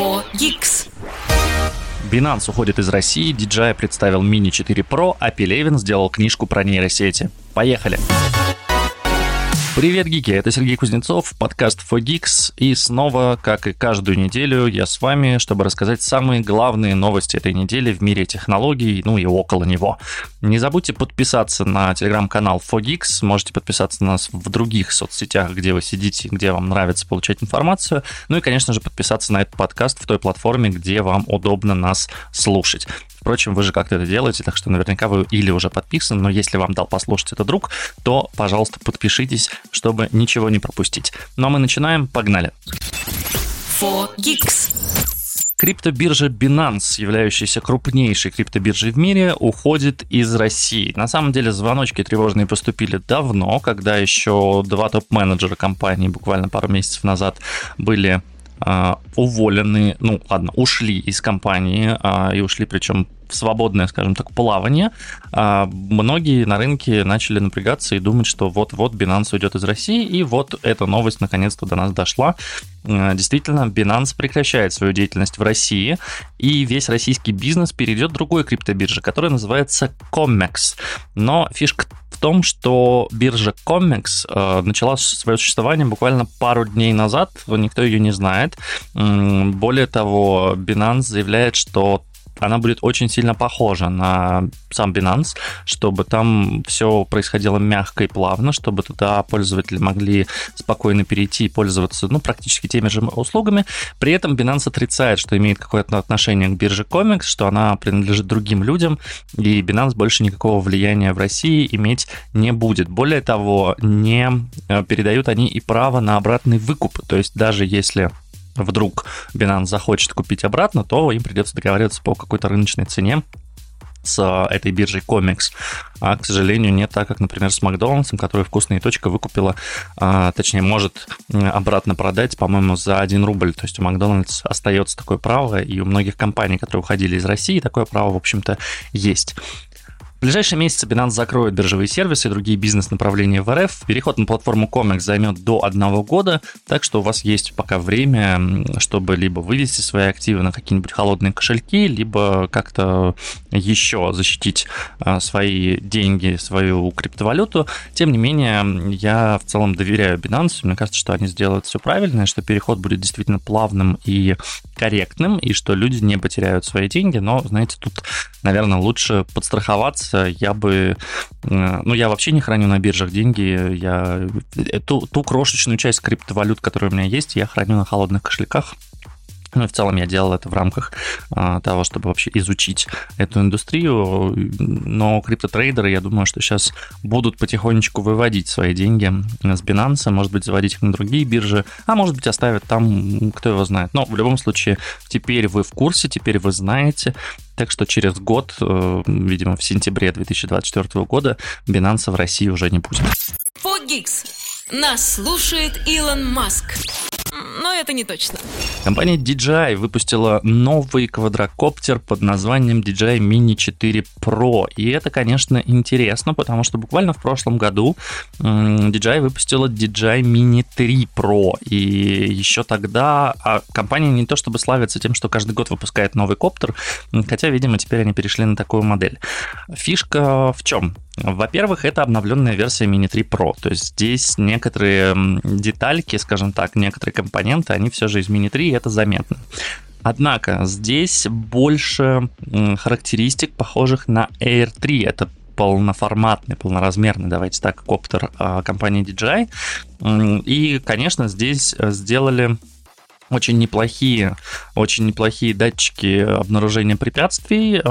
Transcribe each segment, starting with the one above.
4 Geeks. Binance уходит из России, DJI представил Mini 4 Pro, а Пелевин сделал книжку про нейросети. Поехали! Привет, гики! Это Сергей Кузнецов, подкаст For Geeks. И снова, как и каждую неделю, я с вами, чтобы рассказать самые главные новости этой недели в мире технологий, ну и около него. Не забудьте подписаться на телеграм-канал For Geeks. Можете подписаться на нас в других соцсетях, где вы сидите, где вам нравится получать информацию. Ну и, конечно же, подписаться на этот подкаст в той платформе, где вам удобно нас слушать. Впрочем, вы же как-то это делаете, так что наверняка вы или уже подписаны, но если вам дал послушать это друг, то, пожалуйста, подпишитесь, чтобы ничего не пропустить. Ну а мы начинаем, погнали. 4 Geeks. Криптобиржа Binance, являющаяся крупнейшей криптобиржей в мире, уходит из России. На самом деле звоночки тревожные поступили давно, когда еще два топ-менеджера компании буквально пару месяцев назад были уволены, ну ладно, ушли из компании а, и ушли причем в свободное, скажем так, плавание, а, многие на рынке начали напрягаться и думать, что вот-вот Binance уйдет из России, и вот эта новость наконец-то до нас дошла. Действительно, Binance прекращает свою деятельность в России, и весь российский бизнес перейдет в другой криптобирже, которая называется Comex. Но фишка том, что биржа Comex э, начала свое существование буквально пару дней назад, никто ее не знает. Более того, Binance заявляет, что она будет очень сильно похожа на сам Binance, чтобы там все происходило мягко и плавно, чтобы туда пользователи могли спокойно перейти и пользоваться ну, практически теми же услугами. При этом Binance отрицает, что имеет какое-то отношение к бирже Comex, что она принадлежит другим людям, и Binance больше никакого влияния в России иметь не будет. Более того, не э, передают они и право на обратный выкуп. То есть даже если вдруг Binance захочет купить обратно, то им придется договариваться по какой-то рыночной цене с этой биржей Comex. А, к сожалению, не так, как, например, с Макдональдсом, который вкусная точка выкупила, а, точнее, может обратно продать, по-моему, за 1 рубль. То есть у Макдональдс остается такое право, и у многих компаний, которые уходили из России, такое право, в общем-то, есть. В ближайшие месяцы Binance закроет биржевые сервисы и другие бизнес-направления в РФ. Переход на платформу Comex займет до одного года, так что у вас есть пока время, чтобы либо вывести свои активы на какие-нибудь холодные кошельки, либо как-то еще защитить а, свои деньги, свою криптовалюту. Тем не менее, я в целом доверяю Binance. Мне кажется, что они сделают все правильно, что переход будет действительно плавным и корректным, и что люди не потеряют свои деньги. Но, знаете, тут, наверное, лучше подстраховаться я бы... Э, ну, я вообще не храню на биржах деньги. Я ту, ту крошечную часть криптовалют, которая у меня есть, я храню на холодных кошельках. Ну, в целом я делал это в рамках а, того, чтобы вообще изучить эту индустрию. Но криптотрейдеры, я думаю, что сейчас будут потихонечку выводить свои деньги с Binance, может быть, заводить их на другие биржи, а может быть, оставят там, кто его знает. Но в любом случае, теперь вы в курсе, теперь вы знаете. Так что через год, э, видимо, в сентябре 2024 года Binance в России уже не будет. Фогикс. Нас слушает Илон Маск но это не точно. Компания DJI выпустила новый квадрокоптер под названием DJI Mini 4 Pro. И это, конечно, интересно, потому что буквально в прошлом году DJI выпустила DJI Mini 3 Pro. И еще тогда а компания не то чтобы славится тем, что каждый год выпускает новый коптер, хотя, видимо, теперь они перешли на такую модель. Фишка в чем? Во-первых, это обновленная версия Mini 3 Pro, то есть здесь некоторые детальки, скажем так, некоторые компоненты, они все же из Mini 3, и это заметно. Однако здесь больше характеристик, похожих на Air 3. Это полноформатный, полноразмерный, давайте так, коптер а, компании DJI. И, конечно, здесь сделали очень неплохие, очень неплохие датчики обнаружения препятствий,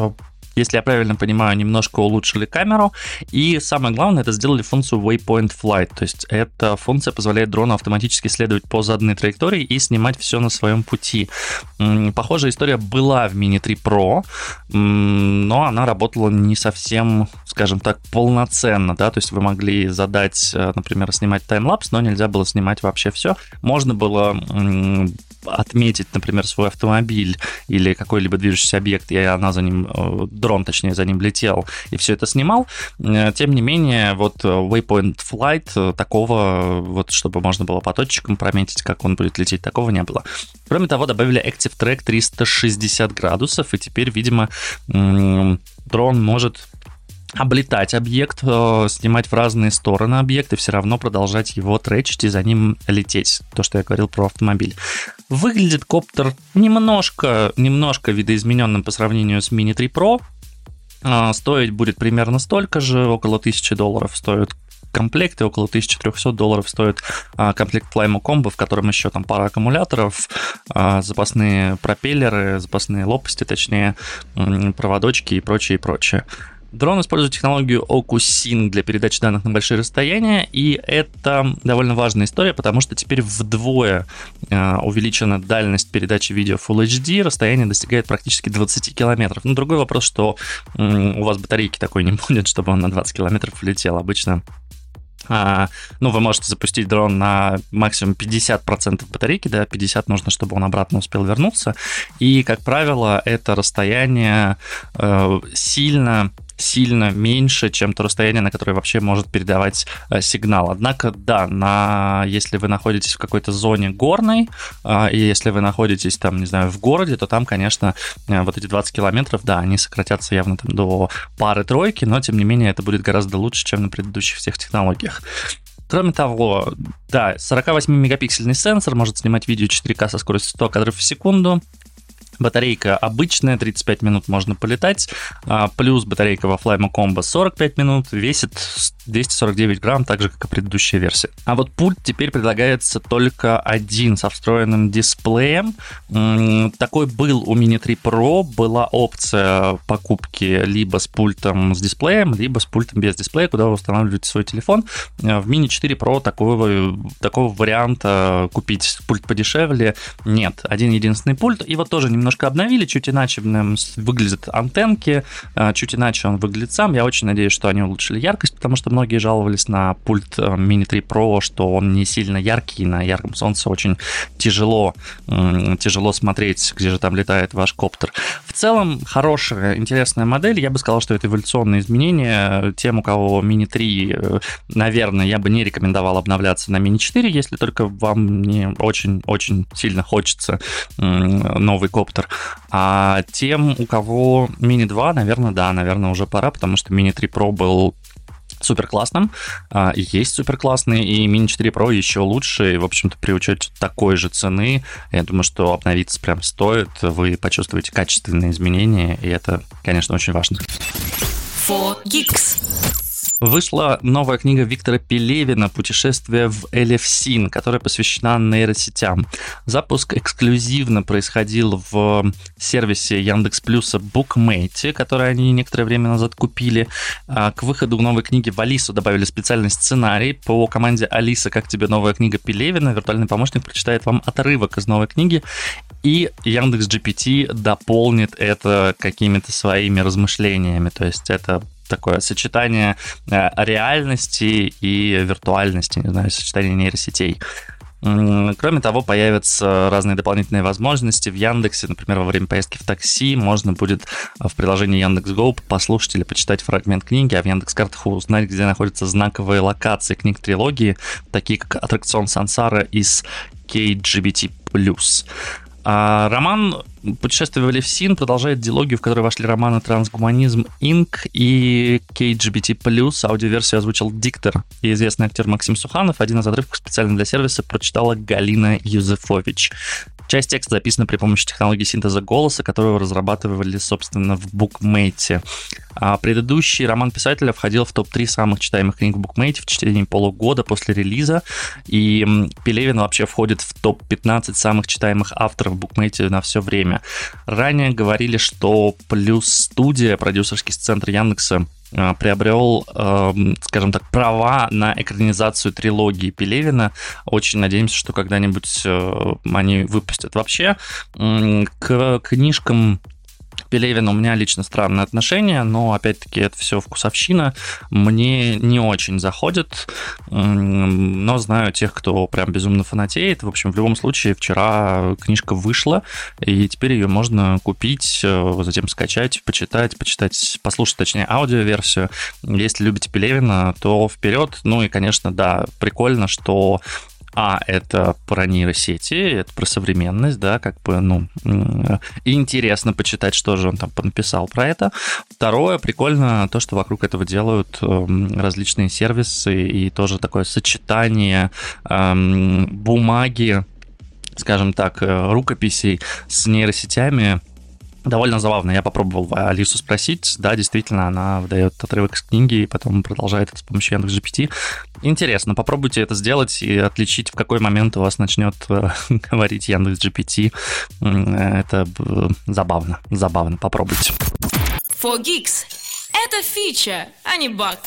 если я правильно понимаю, немножко улучшили камеру. И самое главное, это сделали функцию Waypoint Flight. То есть эта функция позволяет дрону автоматически следовать по заданной траектории и снимать все на своем пути. Похожая история была в Mini 3 Pro, но она работала не совсем, скажем так, полноценно. Да? То есть вы могли задать, э, например, снимать таймлапс, но нельзя было снимать вообще все. Можно было отметить, например, свой автомобиль или какой-либо движущийся объект, и она за ним, э, дрон, точнее, за ним летел, и все это снимал. Э, тем не менее, вот Waypoint Flight, такого, вот чтобы можно было по точкам прометить, как он будет лететь, такого не было. Кроме того, добавили Active Track 360 градусов, и теперь, видимо, дрон может облетать объект, э, снимать в разные стороны объект и все равно продолжать его тречить и за ним лететь. То, что я говорил про автомобиль. Выглядит коптер немножко, немножко видоизмененным по сравнению с Mini 3 Pro. Э, стоить будет примерно столько же, около 1000 долларов стоит комплекты, около 1300 долларов стоит а, комплект Flymo Combo, в котором еще там пара аккумуляторов, а, запасные пропеллеры, запасные лопасти, точнее, проводочки и прочее, и прочее. Дрон использует технологию OcuSync для передачи данных на большие расстояния, и это довольно важная история, потому что теперь вдвое э, увеличена дальность передачи видео Full HD, расстояние достигает практически 20 километров. Но другой вопрос, что у вас батарейки такой не будет, чтобы он на 20 километров летел. Обычно а, ну, вы можете запустить дрон на максимум 50% батарейки, да, 50 нужно, чтобы он обратно успел вернуться. И, как правило, это расстояние э, сильно сильно меньше, чем то расстояние, на которое вообще может передавать э, сигнал. Однако, да, на, если вы находитесь в какой-то зоне горной, э, и если вы находитесь там, не знаю, в городе, то там, конечно, э, вот эти 20 километров, да, они сократятся явно там до пары-тройки, но, тем не менее, это будет гораздо лучше, чем на предыдущих всех технологиях. Кроме того, да, 48-мегапиксельный сенсор может снимать видео 4К со скоростью 100 кадров в секунду. Батарейка обычная, 35 минут можно полетать, а, плюс батарейка во Flymo Combo 45 минут, весит 249 грамм, так же, как и предыдущая версия. А вот пульт теперь предлагается только один со встроенным дисплеем. Такой был у Mini 3 Pro, была опция покупки либо с пультом с дисплеем, либо с пультом без дисплея, куда вы устанавливаете свой телефон. В Mini 4 Pro такого, такого варианта купить пульт подешевле нет. Один единственный пульт. Вот тоже немножко обновили, чуть иначе выглядят антенки, а, чуть иначе он выглядит сам. Я очень надеюсь, что они улучшили яркость, потому что многие жаловались на пульт э, Mini 3 Pro, что он не сильно яркий, на ярком солнце очень тяжело, тяжело смотреть, где же там летает ваш коптер. В целом, хорошая, интересная модель. Я бы сказал, что это эволюционное изменение. Тем, у кого Mini 3, э, наверное, я бы не рекомендовал обновляться на Mini 4, если только вам не очень-очень сильно хочется новый коптер. А тем, у кого Mini 2, наверное, да, наверное, уже пора, потому что Mini 3 Pro был супер классным, а, есть супер классный, и Mini 4 Pro еще лучше, и, в общем-то, при учете такой же цены, я думаю, что обновиться прям стоит, вы почувствуете качественные изменения, и это, конечно, очень важно. 4Geeks. Вышла новая книга Виктора Пелевина «Путешествие в Элевсин», которая посвящена нейросетям. Запуск эксклюзивно происходил в сервисе Яндекс Плюса Bookmate, который они некоторое время назад купили. А к выходу новой книги в Алису добавили специальный сценарий. По команде «Алиса, как тебе новая книга Пелевина?» виртуальный помощник прочитает вам отрывок из новой книги, и Яндекс GPT дополнит это какими-то своими размышлениями. То есть это такое сочетание э, реальности и виртуальности, не знаю, сочетание нейросетей. Кроме того, появятся разные дополнительные возможности в Яндексе. Например, во время поездки в такси можно будет в приложении Яндекс.Го послушать или почитать фрагмент книги, а в Яндекс.Картах узнать, где находятся знаковые локации книг трилогии, такие как аттракцион Сансара из KGBT+. А роман «Путешествие в Элевсин» продолжает диалогию, в которой вошли романы «Трансгуманизм Инк» и KGBT+. Аудиоверсию озвучил диктор и известный актер Максим Суханов. Один из отрывков специально для сервиса прочитала Галина Юзефович. Часть текста записана при помощи технологии синтеза голоса, которую разрабатывали, собственно, в букмейте. А предыдущий роман писателя входил в топ-3 самых читаемых книг в букмейте в течение полугода после релиза, и Пелевин вообще входит в топ-15 самых читаемых авторов в букмейте на все время. Ранее говорили, что плюс студия, продюсерский центр Яндекса, а, приобрел, скажем так, права на экранизацию трилогии Пелевина. Очень надеемся, что когда-нибудь э, они выпустят. Вообще, к книжкам Пелевин у меня лично странное отношение, но опять-таки это все вкусовщина. Мне не очень заходит, но знаю тех, кто прям безумно фанатеет. В общем, в любом случае, вчера книжка вышла, и теперь ее можно купить, э, затем скачать, почитать, почитать, послушать, точнее, аудиоверсию. Если любите Пелевина, то вперед. Ну и, конечно, да, прикольно, что а, это про нейросети, это про современность, да, как бы, ну, интересно почитать, что же он там написал про это. Второе, прикольно то, что вокруг этого делают эм, различные сервисы и тоже такое сочетание эм, бумаги, скажем так, э, рукописей с нейросетями довольно забавно. Я попробовал Алису спросить. Да, действительно, она выдает отрывок из книги и потом продолжает это с помощью Яндекс.GPT. Интересно, попробуйте это сделать и отличить, в какой момент у вас начнет э, говорить Яндекс.GPT. Это забавно, забавно. Попробуйте. For Geeks. Это фича, а не баг.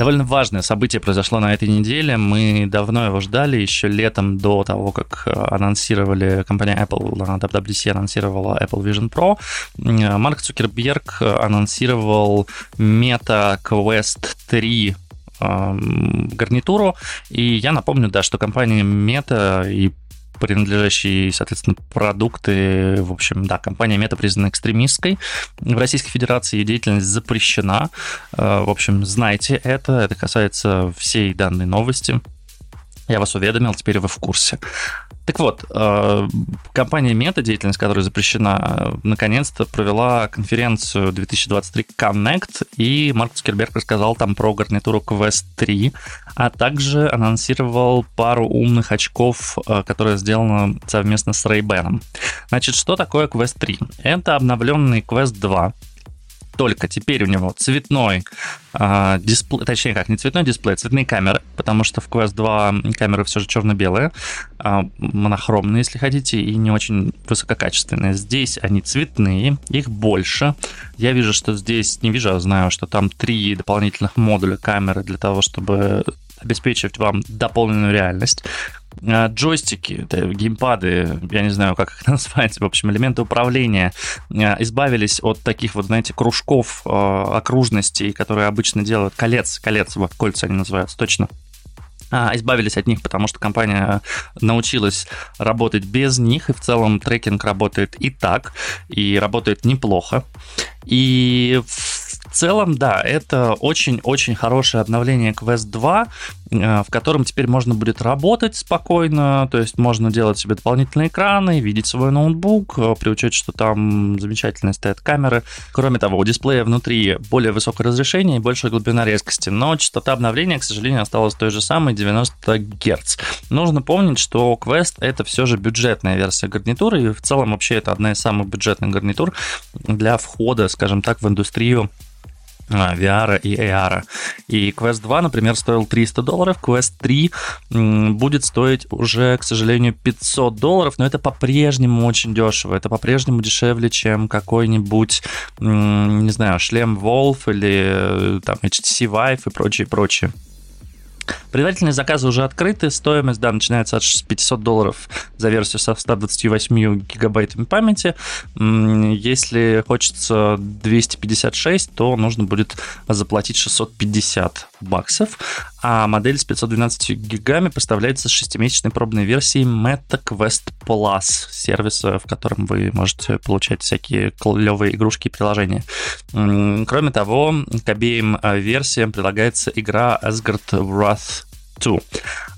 Довольно важное событие произошло на этой неделе. Мы давно его ждали, еще летом до того, как э, анонсировали, компания Apple на WWDC анонсировала Apple Vision Pro. Э, Марк Цукерберг анонсировал Meta Quest 3 эм, гарнитуру. И я напомню, да, что компания Meta и принадлежащие, соответственно, продукты. В общем, да, компания Мета признана экстремистской. В Российской Федерации ее деятельность запрещена. Э, в общем, знайте это. Это касается всей данной новости. Я вас уведомил, теперь вы в курсе. Так вот, э, компания Meta, деятельность которой запрещена, наконец-то провела конференцию 2023 Connect, и Марк Цукерберг рассказал там про гарнитуру Quest 3, а также анонсировал пару умных очков, э, которые сделаны совместно с Ray-Ban. Значит, что такое Quest 3? Это обновленный Quest 2, только теперь у него цветной э, дисплей, точнее как, не цветной дисплей, а цветные камеры, потому что в Quest 2 камеры все же черно-белые, э, монохромные, если хотите, и не очень высококачественные. Здесь они цветные, их больше. Я вижу, что здесь, не вижу, а знаю, что там три дополнительных модуля камеры для того, чтобы обеспечивать вам дополненную реальность. А, джойстики, геймпады, я не знаю, как их назвать, в общем, элементы управления, а, избавились от таких вот, знаете, кружков, а, окружностей, которые обычно делают, колец, колец, вот кольца они называются, точно, избавились от них, потому что компания научилась работать без них, и в целом трекинг работает и так, и работает неплохо. И в целом, да, это очень-очень хорошее обновление Quest 2, э, в котором теперь можно будет работать спокойно, то есть можно делать себе дополнительные экраны, видеть свой ноутбук, э, при учете, что там замечательные стоят камеры. Кроме того, у дисплея внутри более высокое разрешение и большая глубина резкости, но частота обновления, к сожалению, осталась той же самой, 90 Гц. Нужно помнить, что Quest это все же бюджетная версия гарнитуры, и в целом вообще это одна из самых бюджетных гарнитур для входа, скажем так, в индустрию VR и AR. И Quest 2, например, стоил 300 долларов, Quest 3 будет стоить уже, к сожалению, 500 долларов, но это по-прежнему очень дешево. Это по-прежнему дешевле, чем какой-нибудь, не знаю, шлем Wolf или э, там HTC Vive и прочее, прочее. Предварительные заказы уже открыты, стоимость, да, начинается от 500 долларов за версию со 128 гигабайтами памяти. Если хочется 256, то нужно будет заплатить 650 баксов, а модель с 512 гигами поставляется с шестимесячной пробной версией MetaQuest Plus, сервиса, в котором вы можете получать всякие клевые игрушки и приложения. Кроме того, к обеим а, версиям прилагается игра Asgard Wrath 2.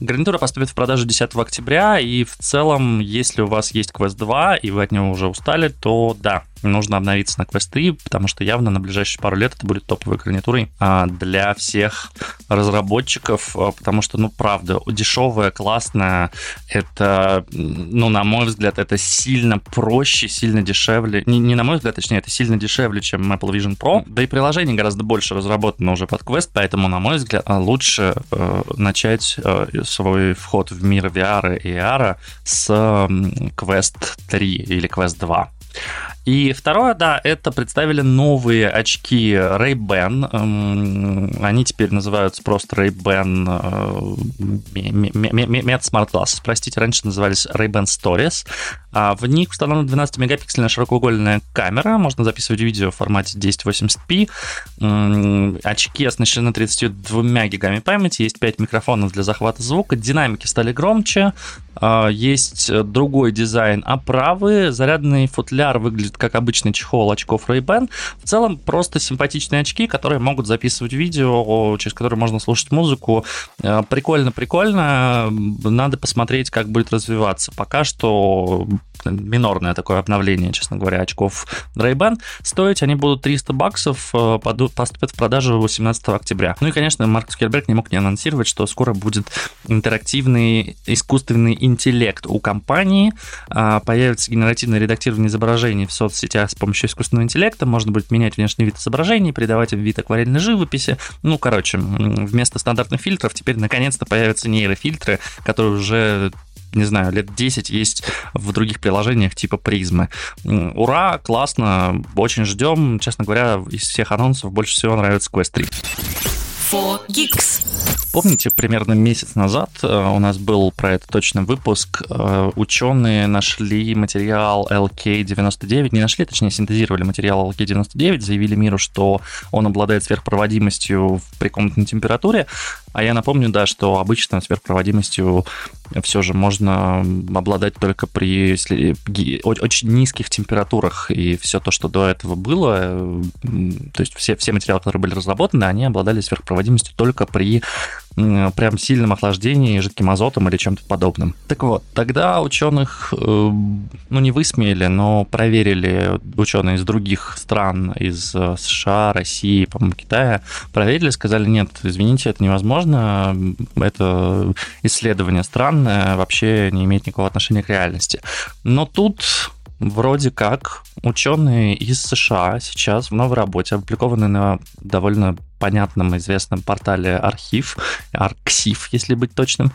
Гарнитура поступит в продажу 10 октября, и в целом, если у вас есть Quest 2, и вы от него уже устали, то да, нужно обновиться на Quest 3, потому что явно на ближайшие пару лет это будет топовой гарнитурой а, для всех разработчиков, а, потому что, ну, правда, дешевая, классная, это, ну, на мой взгляд, это сильно проще, сильно дешевле, не, не на мой взгляд, точнее, это сильно дешевле, чем Apple Vision Pro, да и приложений гораздо больше разработано уже под Quest, поэтому, на мой взгляд, лучше э, начать э, свой вход в мир VR и AR с Quest 3 или Quest 2. И второе, да, это представили новые очки Ray-Ban. Эм, они теперь называются просто Ray-Ban Med Smart Glasses. Простите, раньше назывались Ray-Ban Stories. А в них установлена 12-мегапиксельная широкоугольная камера. Можно записывать видео в формате 1080p. Очки оснащены 32 гигами памяти. Есть 5 микрофонов для захвата звука. Динамики стали громче. А, есть другой дизайн оправы. Зарядный футляр выглядит как обычный чехол очков Ray-Ban. В целом просто симпатичные очки, которые могут записывать видео, через которые можно слушать музыку. Прикольно-прикольно. Надо посмотреть, как будет развиваться. Пока что минорное такое обновление, честно говоря, очков Ray-Ban. Стоить они будут 300 баксов, э, поступят в продажу 18 октября. Ну и, конечно, Марк Цукерберг не мог не анонсировать, что скоро будет интерактивный искусственный интеллект у компании, а, появится генеративное редактирование изображений в соцсетях с помощью искусственного интеллекта, можно будет менять внешний вид изображений, придавать им вид акварельной живописи. Ну, короче, вместо стандартных фильтров теперь наконец-то появятся нейрофильтры, которые уже не знаю, лет 10 есть в других приложениях типа призмы. Ура, классно, очень ждем. Честно говоря, из всех анонсов больше всего нравится Quest 3. 4Geeks. Помните, примерно месяц назад э, у нас был про это точно выпуск. Э, ученые нашли материал LK99, не нашли, точнее, синтезировали материал LK99, заявили миру, что он обладает сверхпроводимостью при комнатной температуре. А я напомню, да, что обычно сверхпроводимостью все же можно обладать только при очень низких температурах. И все то, что до этого было, то есть все, все материалы, которые были разработаны, они обладали сверхпроводимостью только при прям сильном охлаждении жидким азотом или чем-то подобным. Так вот, тогда ученых, э, ну не высмеяли, но проверили ученые из других стран, из э, США, России, по-моему, Китая, проверили, сказали, нет, извините, это невозможно, это исследование странное, вообще не имеет никакого отношения к реальности. Но тут вроде как ученые из США сейчас в новой работе, опубликованной на довольно понятном известном портале Архив, Арксив, если быть точным,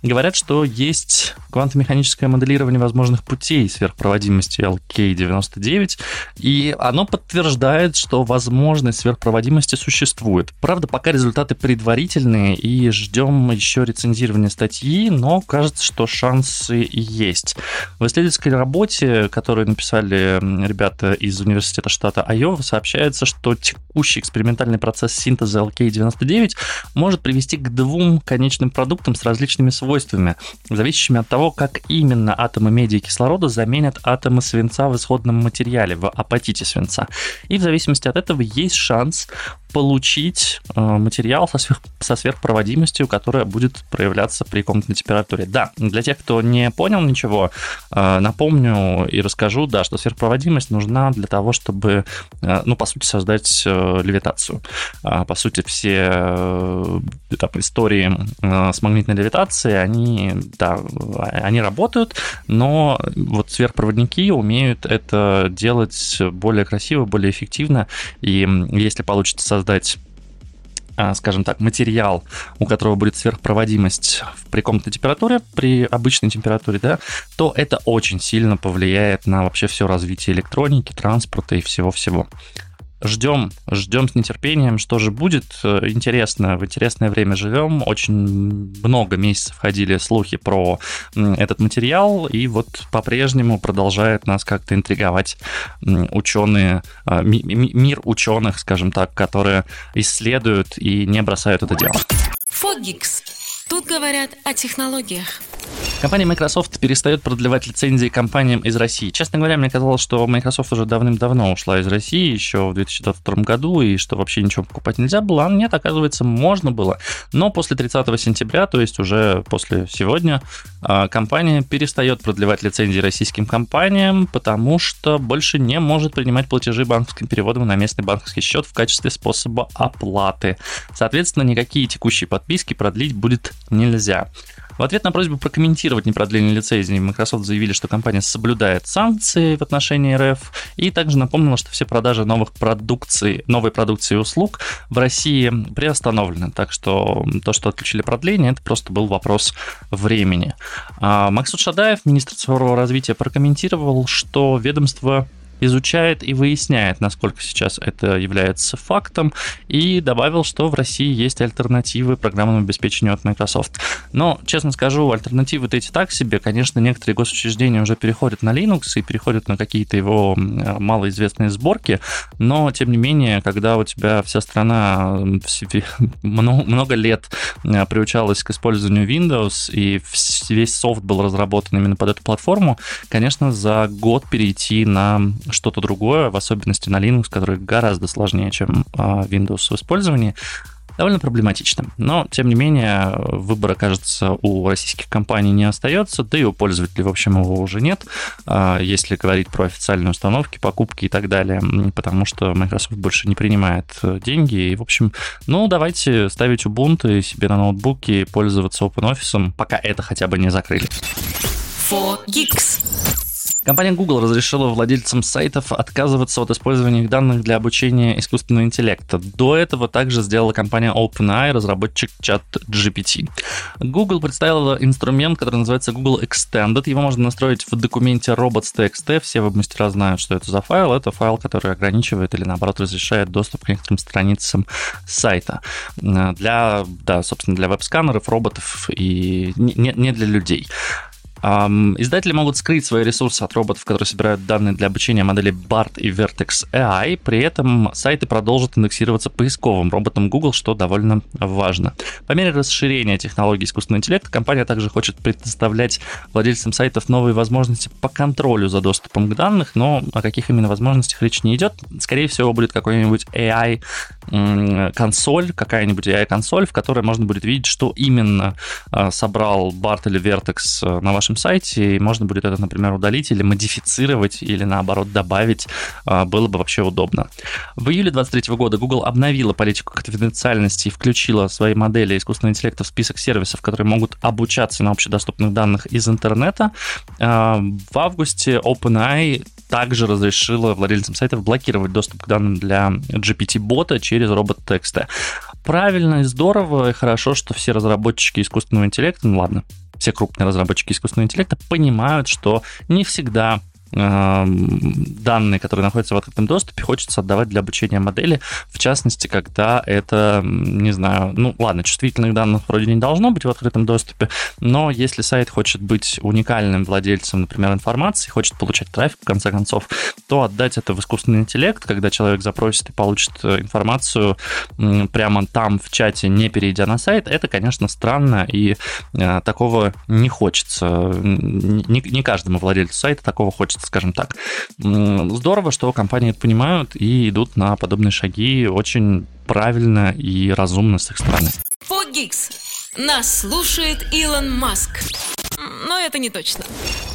говорят, что есть квантомеханическое моделирование возможных путей сверхпроводимости LK99, и оно подтверждает, что возможность сверхпроводимости существует. Правда, пока результаты предварительные, и ждем еще рецензирования статьи, но кажется, что шансы есть. В исследовательской работе, которую написали ребята из университета штата Айова, сообщается, что текущий экспериментальный процесс синтеза LK99 может привести к двум конечным продуктам с различными свойствами, зависящими от того, как именно атомы меди и кислорода заменят атомы свинца в исходном материале, в апатите свинца. И в зависимости от этого есть шанс получить э, материал со, сверх, со сверхпроводимостью, которая будет проявляться при комнатной температуре. Да, для тех, кто не понял ничего, э, напомню и расскажу, да, что сверхпроводимость нужна для того, чтобы, э, ну, по сути, создать левитацию. А, по сути, все там, истории с магнитной левитацией, они, да, они работают, но вот сверхпроводники умеют это делать более красиво, более эффективно, и если получится создать создать а, скажем так, материал, у которого будет сверхпроводимость при комнатной температуре, при обычной температуре, да, то это очень сильно повлияет на вообще все развитие электроники, транспорта и всего-всего. Ждем, ждем с нетерпением, что же будет. Интересно, в интересное время живем. Очень много месяцев ходили слухи про этот материал, и вот по-прежнему продолжает нас как-то интриговать ученые, а, мир ученых, скажем так, которые исследуют и не бросают это дело. Фогикс. Тут говорят о технологиях. Компания Microsoft перестает продлевать лицензии компаниям из России. Честно говоря, мне казалось, что Microsoft уже давным-давно ушла из России, еще в 2022 году, и что вообще ничего покупать нельзя было. А нет, оказывается, можно было. Но после 30 сентября, то есть уже после сегодня, а, компания перестает продлевать лицензии российским компаниям, потому что больше не может принимать платежи банковским переводом на местный банковский счет в качестве способа оплаты. Соответственно, никакие текущие подписки продлить будет нельзя. В ответ на просьбу прокомментировать непродление лицензии, Microsoft заявили, что компания соблюдает санкции в отношении РФ и также напомнила, что все продажи новых продукций, новой продукции и услуг в России приостановлены. Так что то, что отключили продление, это просто был вопрос времени. А Максут Шадаев, министр цифрового развития, прокомментировал, что ведомство изучает и выясняет, насколько сейчас это является фактом, и добавил, что в России есть альтернативы программному обеспечению от Microsoft. Но, честно скажу, альтернативы-то эти так себе. Конечно, некоторые госучреждения уже переходят на Linux и переходят на какие-то его малоизвестные сборки, но, тем не менее, когда у тебя вся страна много лет э, приучалась к использованию Windows, и весь софт был разработан именно под эту платформу, конечно, за год перейти на что-то другое, в особенности на Linux, который гораздо сложнее, чем а, Windows в использовании, довольно проблематично. Но, тем не менее, выбора, кажется, у российских компаний не остается, да и у пользователей, в общем, его уже нет, а, если говорить про официальные установки, покупки и так далее, потому что Microsoft больше не принимает э, деньги. И, в общем, ну, давайте ставить Ubuntu себе на ноутбуке и пользоваться OpenOffice, пока это хотя бы не закрыли. 4Geeks. Компания Google разрешила владельцам сайтов отказываться от использования их данных для обучения искусственного интеллекта. До этого также сделала компания OpenAI, разработчик чат GPT. Google представила инструмент, который называется Google Extended. Его можно настроить в документе robots.txt. Все веб-мастера знают, что это за файл. Это файл, который ограничивает или, наоборот, разрешает доступ к некоторым страницам сайта. Для, да, собственно, для веб-сканеров, роботов и не, не для людей. Издатели могут скрыть свои ресурсы от роботов, которые собирают данные для обучения модели BART и Vertex AI. При этом сайты продолжат индексироваться поисковым роботом Google, что довольно важно. По мере расширения технологий искусственного интеллекта компания также хочет предоставлять владельцам сайтов новые возможности по контролю за доступом к данным, но о каких именно возможностях речь не идет. Скорее всего, будет какой-нибудь AI консоль, какая-нибудь AI-консоль, в которой можно будет видеть, что именно а, собрал BART или Vertex э, на вашем сайте, и можно будет это, например, удалить или модифицировать, или наоборот добавить, а, было бы вообще удобно. В июле 2023 года Google обновила политику конфиденциальности и включила свои модели искусственного интеллекта в список сервисов, которые могут обучаться на общедоступных данных из интернета. А, в августе OpenAI также разрешила владельцам сайтов блокировать доступ к данным для GPT-бота через робот-текста. Правильно и здорово, и хорошо, что все разработчики искусственного интеллекта, ну ладно, все крупные разработчики искусственного интеллекта понимают, что не всегда данные, которые находятся в открытом доступе, хочется отдавать для обучения модели, в частности, когда это, не знаю, ну ладно, чувствительных данных вроде не должно быть в открытом доступе, но если сайт хочет быть уникальным владельцем, например, информации, хочет получать трафик, в конце концов, то отдать это в искусственный интеллект, когда человек запросит и получит э, информацию прямо там в чате, не перейдя на сайт, это, конечно, странно, и э, такого не хочется. Не каждому владельцу сайта такого хочется скажем так. Здорово, что компании это понимают и идут на подобные шаги очень правильно и разумно с их стороны. Фогикс. Нас слушает Илон Маск но это не точно.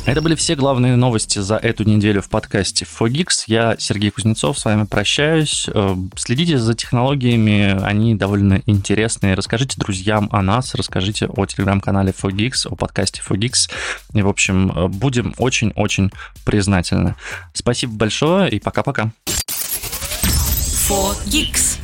Это были все главные новости за эту неделю в подкасте Fogix. Я Сергей Кузнецов, с вами прощаюсь. Э, следите за технологиями, они довольно интересные. Расскажите друзьям о нас, расскажите о телеграм-канале Fogix, о подкасте Fogix. И, в общем, э, будем очень-очень признательны. Спасибо большое и пока-пока. Fogix.